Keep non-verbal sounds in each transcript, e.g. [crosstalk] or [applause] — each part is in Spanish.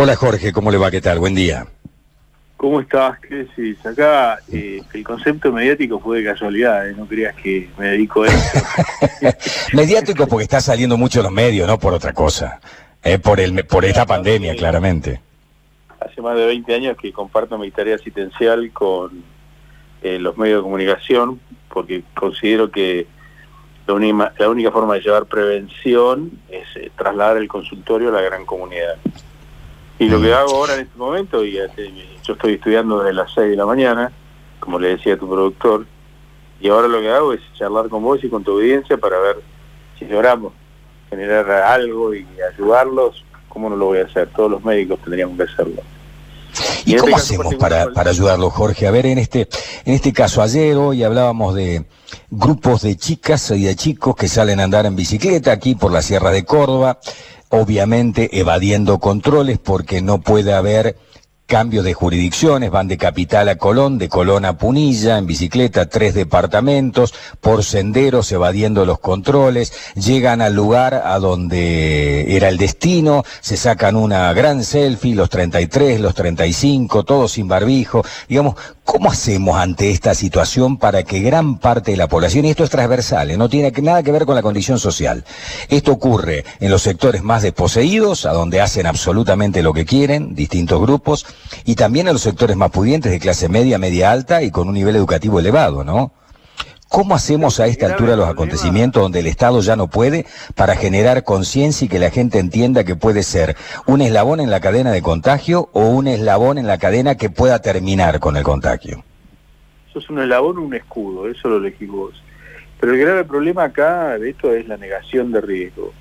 Hola Jorge, ¿cómo le va? ¿Qué tal? Buen día. ¿Cómo estás? ¿Qué decís? Acá eh, el concepto mediático fue de casualidad, ¿eh? no creas que me dedico a eso. [laughs] mediático porque está saliendo mucho en los medios, no por otra cosa. Eh, por, el, por esta pandemia, claramente. Hace más de 20 años que comparto mi tarea asistencial con eh, los medios de comunicación, porque considero que la, única forma de llevar prevención es eh, trasladar el consultorio a la gran comunidad. Y lo que hago ahora en este momento, y yo estoy estudiando desde las 6 de la mañana, como le decía a tu productor, y ahora lo que hago es charlar con vos y con tu audiencia para ver si logramos generar algo y ayudarlos, ¿cómo no lo voy a hacer? Todos los médicos tendríamos que hacerlo. ¿Y, cómo este hacemos para, para ayudarlo, Jorge? A ver, en este, en este caso, ayer, hoy hablábamos de grupos de chicas y de chicos que salen a andar en bicicleta aquí por la Sierra de Córdoba, obviamente evadiendo controles porque no puede haber cambios de jurisdicciones, van de capital a Colón, de Colón a Punilla, en bicicleta, tres departamentos, por senderos, evadiendo los controles, llegan al lugar a donde era el destino, se sacan una gran selfie, los 33, los 35, todos sin barbijo, digamos, ¿Cómo hacemos ante esta situación para que gran parte de la población, y esto es transversal, ¿eh? no tiene nada que ver con la condición social, esto ocurre en los sectores más desposeídos, a donde hacen absolutamente lo que quieren, distintos grupos, y también en los sectores más pudientes de clase media, media alta y con un nivel educativo elevado, ¿no? ¿Cómo hacemos a esta altura los acontecimientos donde el Estado ya no puede para generar conciencia y que la gente entienda que puede ser un eslabón en la cadena de contagio o un eslabón en la cadena que pueda terminar con el contagio? Eso es un eslabón un escudo, eso lo elegís vos. Pero el grave problema acá de esto es la negación de riesgo.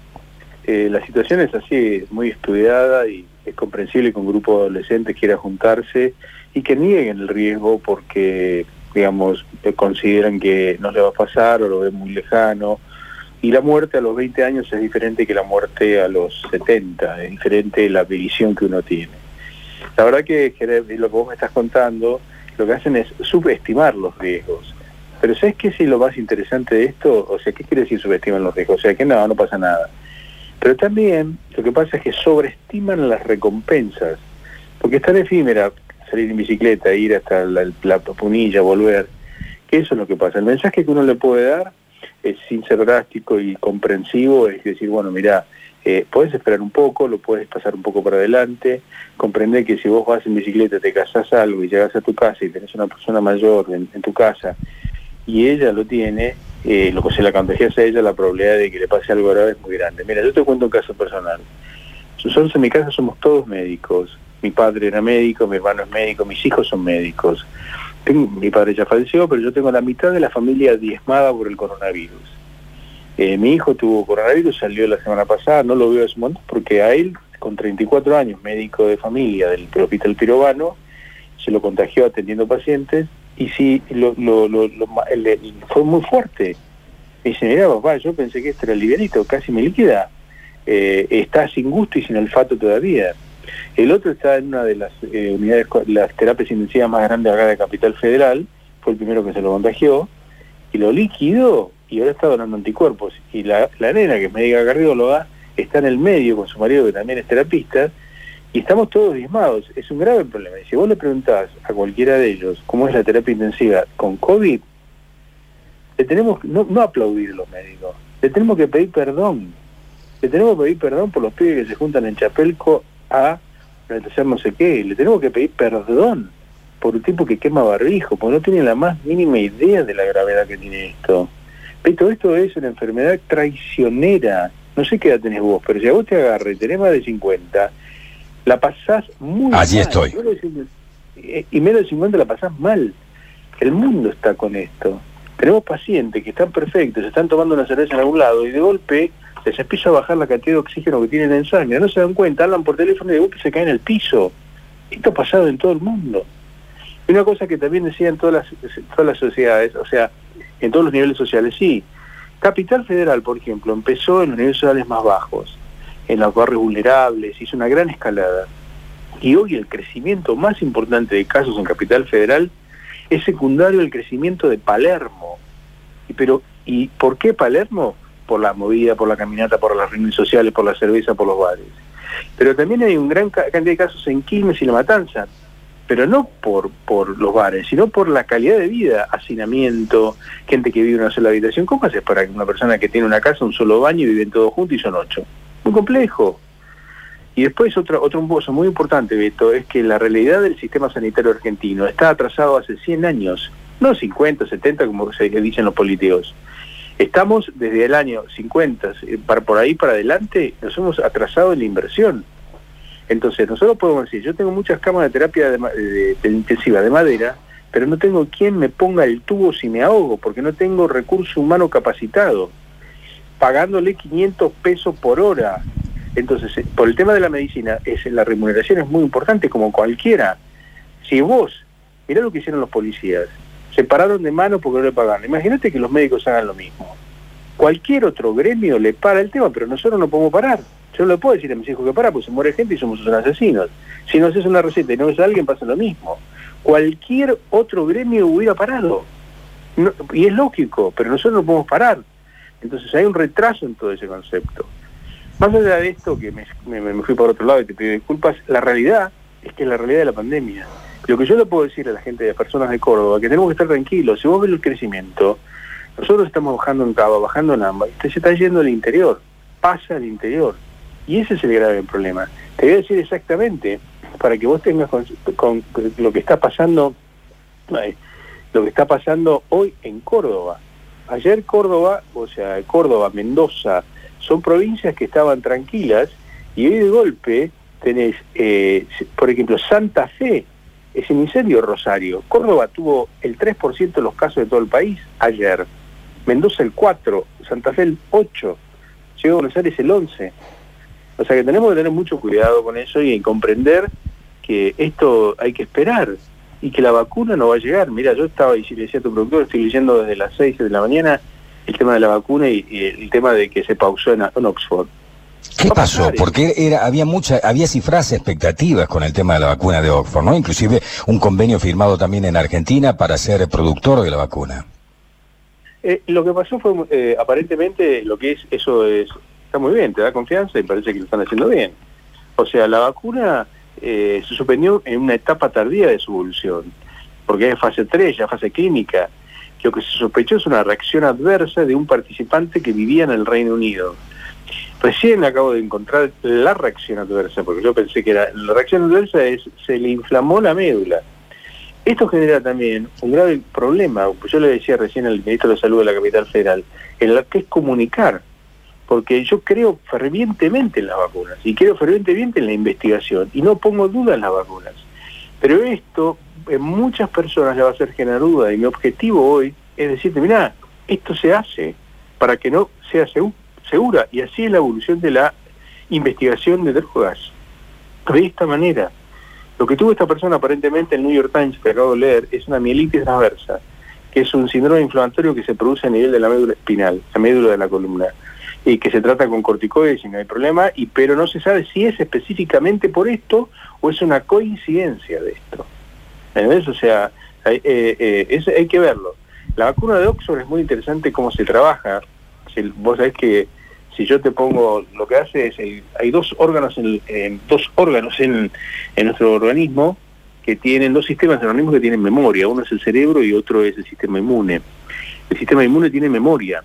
Eh, la situación es así, es muy estudiada y es comprensible que un grupo de adolescentes quiera juntarse y que nieguen el riesgo porque digamos, consideran que no le va a pasar o lo ven muy lejano. Y la muerte a los 20 años es diferente que la muerte a los 70, es diferente la visión que uno tiene. La verdad que lo que vos me estás contando, lo que hacen es subestimar los riesgos. Pero ¿sabes qué es lo más interesante de esto? O sea, ¿qué quiere decir subestiman los riesgos? O sea, que no, no pasa nada. Pero también lo que pasa es que sobreestiman las recompensas, porque es tan efímera salir en bicicleta, ir hasta la, punilla, volver, que eso es lo que pasa. El mensaje que uno le puede dar es sin ser drástico y comprensivo, es decir, bueno, mira, eh, puedes esperar un poco, lo puedes pasar un poco para adelante, comprender que si vos vas en bicicleta, te casas algo y llegas a tu casa y tenés una persona mayor en, tu casa y ella lo tiene, lo que se la contagias a ella, la probabilidad de que le pase algo grave es muy grande. Mira, yo te cuento un caso personal. Nosotros en mi casa somos todos médicos mi padre era médico, mi hermano es médico, mis hijos son médicos. mi padre ya falleció, pero yo tengo la mitad de la familia diezmada por el coronavirus. Eh, mi hijo tuvo coronavirus, salió la semana pasada, no lo veo de su momento porque a él, con 34 años, médico de familia del Hospital Pirobano, se lo contagió atendiendo pacientes y sí, lo, fue muy fuerte. Me dice, mira papá, yo pensé que este era livianito, casi me liquida. Eh, está sin gusto y sin olfato todavía. El otro está en una de las eh, unidades, las terapias intensivas más grandes acá de Capital Federal, fue el primero que se lo contagió, y lo líquido, y ahora está donando anticuerpos. Y la, la nena, que es médica cardióloga, está en el medio con su marido, que también es terapista, y estamos todos diezmados. Es un grave problema. Y si vos le preguntás a cualquiera de ellos cómo es la terapia intensiva con COVID, le tenemos no, no aplaudir los médicos, le tenemos que pedir perdón. Le tenemos que pedir perdón por los pibes que se juntan en Chapelco a hacer no sé qué, le tenemos que pedir perdón por un tipo que quema barbijo, porque no tiene la más mínima idea de la gravedad que tiene esto. Pero esto es una enfermedad traicionera. No sé qué edad tenés vos, pero si a vos te agarre y tenés más de 50, la pasás muy Allí estoy. Eh, y menos de 50 la pasás mal. El mundo está con esto. Tenemos pacientes que están perfectos, están tomando una cerveza en algún lado y de golpe se empieza a bajar la cantidad de oxígeno que tienen en sangre, no se dan cuenta, hablan por teléfono y de golpe se caen en el piso. Esto ha pasado en todo el mundo. Y una cosa que también decían todas las, todas las sociedades, o sea, en todos los niveles sociales, sí. Capital Federal, por ejemplo, empezó en los niveles sociales más bajos, en los barrios vulnerables, hizo una gran escalada. Y hoy el crecimiento más importante de casos en Capital Federal es secundario al crecimiento de Palermo. Pero, ¿y por qué Palermo? por la movida, por la caminata, por las reuniones sociales, por la cerveza, por los bares. Pero también hay un gran cantidad de casos en Quilmes y La Matanza, pero no por, por los bares, sino por la calidad de vida, hacinamiento, gente que vive en una sola habitación. ¿Cómo haces para que una persona que tiene una casa, un solo baño y viven todos juntos y son ocho? Muy complejo. Y después otro, otro punto muy importante, Beto, es que la realidad del sistema sanitario argentino está atrasado hace 100 años, no 50, 70 como se dicen los políticos. Estamos desde el año 50, eh, para por ahí para adelante, nos hemos atrasado en la inversión. Entonces, nosotros podemos decir, yo tengo muchas camas de terapia intensiva de madera, pero no tengo quien me ponga el tubo si me ahogo, porque no tengo recurso humano capacitado, pagándole 500 pesos por hora. Entonces, eh, por el tema de la medicina, es, la remuneración es muy importante, como cualquiera. Si vos, mirá lo que hicieron los policías, se pararon de mano porque no le pagaron. Imagínate que los médicos hagan lo mismo. Cualquier otro gremio le para el tema, pero nosotros no podemos parar. Yo no le puedo decir a mis hijos que para, pues se muere gente y somos unos asesinos. Si no haces una receta y no ves a alguien, pasa lo mismo. Cualquier otro gremio hubiera parado. y es lógico, pero nosotros no podemos parar. Entonces hay un retraso en todo ese concepto. Más allá de esto, que me, fui por otro lado y te pido disculpas, la realidad es que es la realidad de la pandemia. Lo que yo le puedo decir a la gente de personas de Córdoba, que tenemos que estar tranquilos, si vos ves el crecimiento, nosotros estamos bajando en Cava, bajando en Amba, usted se está yendo al interior, pasa al interior. Y ese es el grave problema. Te voy a decir exactamente, para que vos tengas con, lo que está pasando, lo que está pasando hoy en Córdoba. Ayer Córdoba, o sea, Córdoba, Mendoza, son provincias que estaban tranquilas y hoy de golpe tenés, eh, por ejemplo, Santa Fe, es un incendio Rosario. Córdoba tuvo el 3% de los casos de todo el país ayer. Mendoza el 4%, Santa Fe el 8%, Ciudad de Buenos Aires el 11%. O sea que tenemos que tener mucho cuidado con eso y comprender que esto hay que esperar y que la vacuna no va a llegar. Mira, yo estaba, y si le decía a tu productor, estoy leyendo desde las 6 de la mañana el tema de la vacuna y, el tema de que se pausó en, Oxford. ¿Qué pasó? Porque era, había mucha, había cifras expectativas con el tema de la vacuna de Oxford, ¿no? Inclusive un convenio firmado también en Argentina para ser productor de la vacuna. Eh, lo que pasó fue, eh, aparentemente, lo que es, eso es está muy bien, te da confianza y parece que lo están haciendo bien. O sea, la vacuna eh, se suspendió en una etapa tardía de su evolución, porque es fase 3, ya fase clínica. Lo que se sospechó es una reacción adversa de un participante que vivía en el Reino Unido. Recién acabo de encontrar la reacción adversa, porque yo pensé que era, la reacción adversa es, se le inflamó la médula. Esto genera también un grave problema, yo le decía recién al ministro de Salud de la Capital Federal, en lo que es comunicar porque yo creo fervientemente en las vacunas y creo fervientemente en la investigación y no pongo duda en las vacunas. Pero esto en muchas personas le va a hacer generar duda y mi objetivo hoy es decirte, mira, esto se hace para que no sea segura y así es la evolución de la investigación de drogas. De esta manera, lo que tuvo esta persona aparentemente en el New York Times que acabo de leer es una mielitis transversa, que es un síndrome inflamatorio que se produce a nivel de la médula espinal, la médula de la columna y que se trata con corticoides y no hay problema, y, pero no se sabe si es específicamente por esto o es una coincidencia de esto. ¿Entendés? O sea, hay, eh, eh, hay que verlo. La vacuna de Oxford es muy interesante cómo se trabaja. Si, vos sabés que si yo te pongo, lo que hace es, hay, dos órganos, en, dos órganos en, en nuestro organismo que tienen dos sistemas de organismo que tienen memoria. Uno es el cerebro y otro es el sistema inmune. El sistema inmune tiene memoria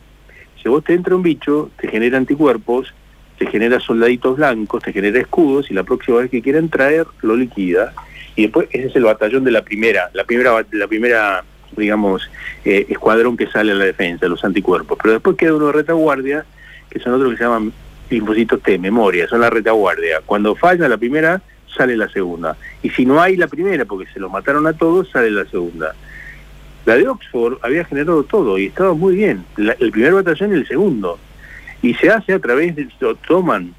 si vos te entra un bicho, te genera anticuerpos, te genera soldaditos blancos, te genera escudos y la próxima vez que quieran traer lo liquida. Y después ese es el batallón de la primera, la primera, la primera digamos, eh, escuadrón que sale a la defensa, los anticuerpos. Pero después queda uno de retaguardia, que son otros que se llaman linfocitos T, memoria, son la retaguardia. Cuando falla la primera, sale la segunda. Y si no hay la primera, porque se lo mataron a todos, sale la segunda. La de Oxford había generado todo y estaba muy bien, el primer batallón y el segundo. Y se hace a través de, toman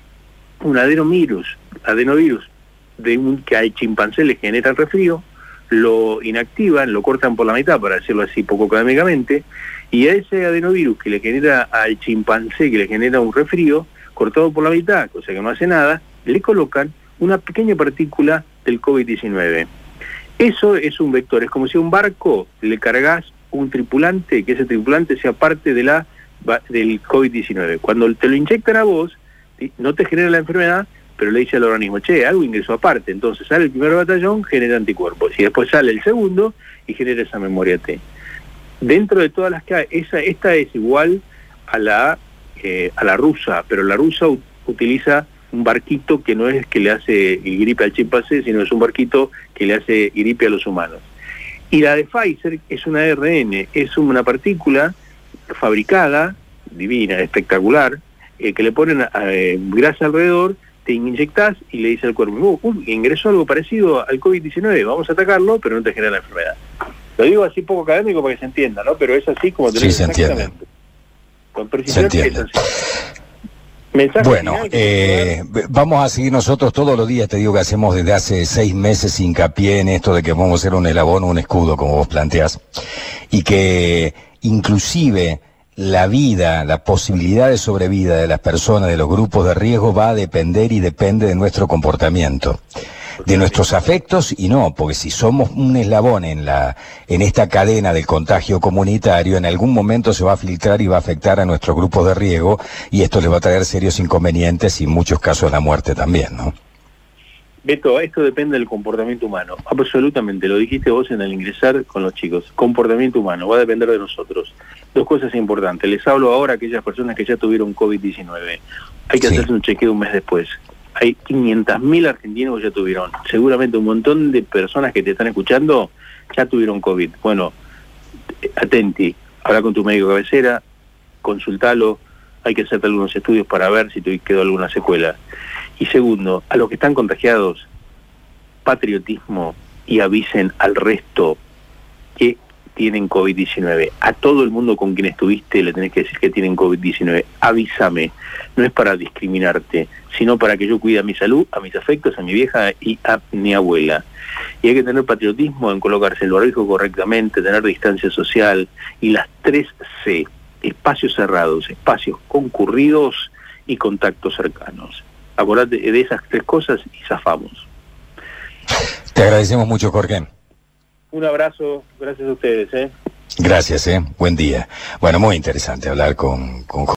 un adenovirus, adenovirus de un que al chimpancé le genera el resfrío, lo inactivan, lo cortan por la mitad, para decirlo así poco académicamente, y a ese adenovirus que le genera al chimpancé, que le genera un resfrío, cortado por la mitad, cosa que no hace nada, le colocan una pequeña partícula del COVID-19. Eso es un vector, es como si a un barco le cargas un tripulante, que ese tripulante sea parte de la del COVID-19. Cuando te lo inyectan a vos, no te genera la enfermedad, pero le dice al organismo, che, algo ingresó aparte. Entonces sale el primer batallón, genera anticuerpos, y después sale el segundo y genera esa memoria T. Dentro de todas las que hay, esa, esta es igual a la, eh, a la rusa, pero la rusa utiliza un barquito que no es que le hace gripe al chimpancé, sino es un barquito que le hace gripe a los humanos. Y la de Pfizer es una ARN, es una partícula fabricada, divina, espectacular, eh, que le ponen eh, grasa alrededor, te inyectas y le dice al cuerpo, uh, ingresó algo parecido al COVID-19, vamos a atacarlo, pero no te genera la enfermedad. Lo digo así poco académico para que se entienda, ¿no? Pero es así como te sí, se entiende. Con precisión es así bueno, eh, vamos a seguir nosotros todos los días, te digo que hacemos desde hace seis meses hincapié en esto de que vamos a ser un elabón, un escudo, como vos planteás, y que inclusive la vida, la posibilidad de sobrevida de las personas, de los grupos de riesgo, va a depender y depende de nuestro comportamiento de nuestros afectos y no, porque si somos un eslabón en la en esta cadena del contagio comunitario, en algún momento se va a filtrar y va a afectar a nuestros grupos de riesgo y esto les va a traer serios inconvenientes y en muchos casos la muerte también, ¿no? Beto, esto depende del comportamiento humano. Absolutamente, lo dijiste vos en el ingresar con los chicos. Comportamiento humano, va a depender de nosotros. Dos cosas importantes. Les hablo ahora a aquellas personas que ya tuvieron COVID-19. Hay que hacerse un chequeo un mes después hay 500.000 argentinos que ya tuvieron. Seguramente un montón de personas que te están escuchando ya tuvieron COVID. Bueno, atenti, habla con tu médico cabecera, consultalo, hay que hacerte algunos estudios para ver si te quedó alguna secuela. Y segundo, a los que están contagiados, patriotismo y avisen al resto que tienen COVID-19. A todo el mundo con quien estuviste le tenés que decir que tienen COVID-19. Avísame. No es para discriminarte, sino para que yo cuide a mi salud, a mis afectos, a mi vieja y a mi abuela. Y hay que tener patriotismo en colocarse el barbijo correctamente, tener distancia social y las tres C, espacios cerrados, espacios concurridos y contactos cercanos. Acordate de esas tres cosas y zafamos. Te agradecemos mucho, Jorge. Un abrazo, gracias a ustedes. ¿eh? Gracias, ¿eh? buen día. Bueno, muy interesante hablar con, con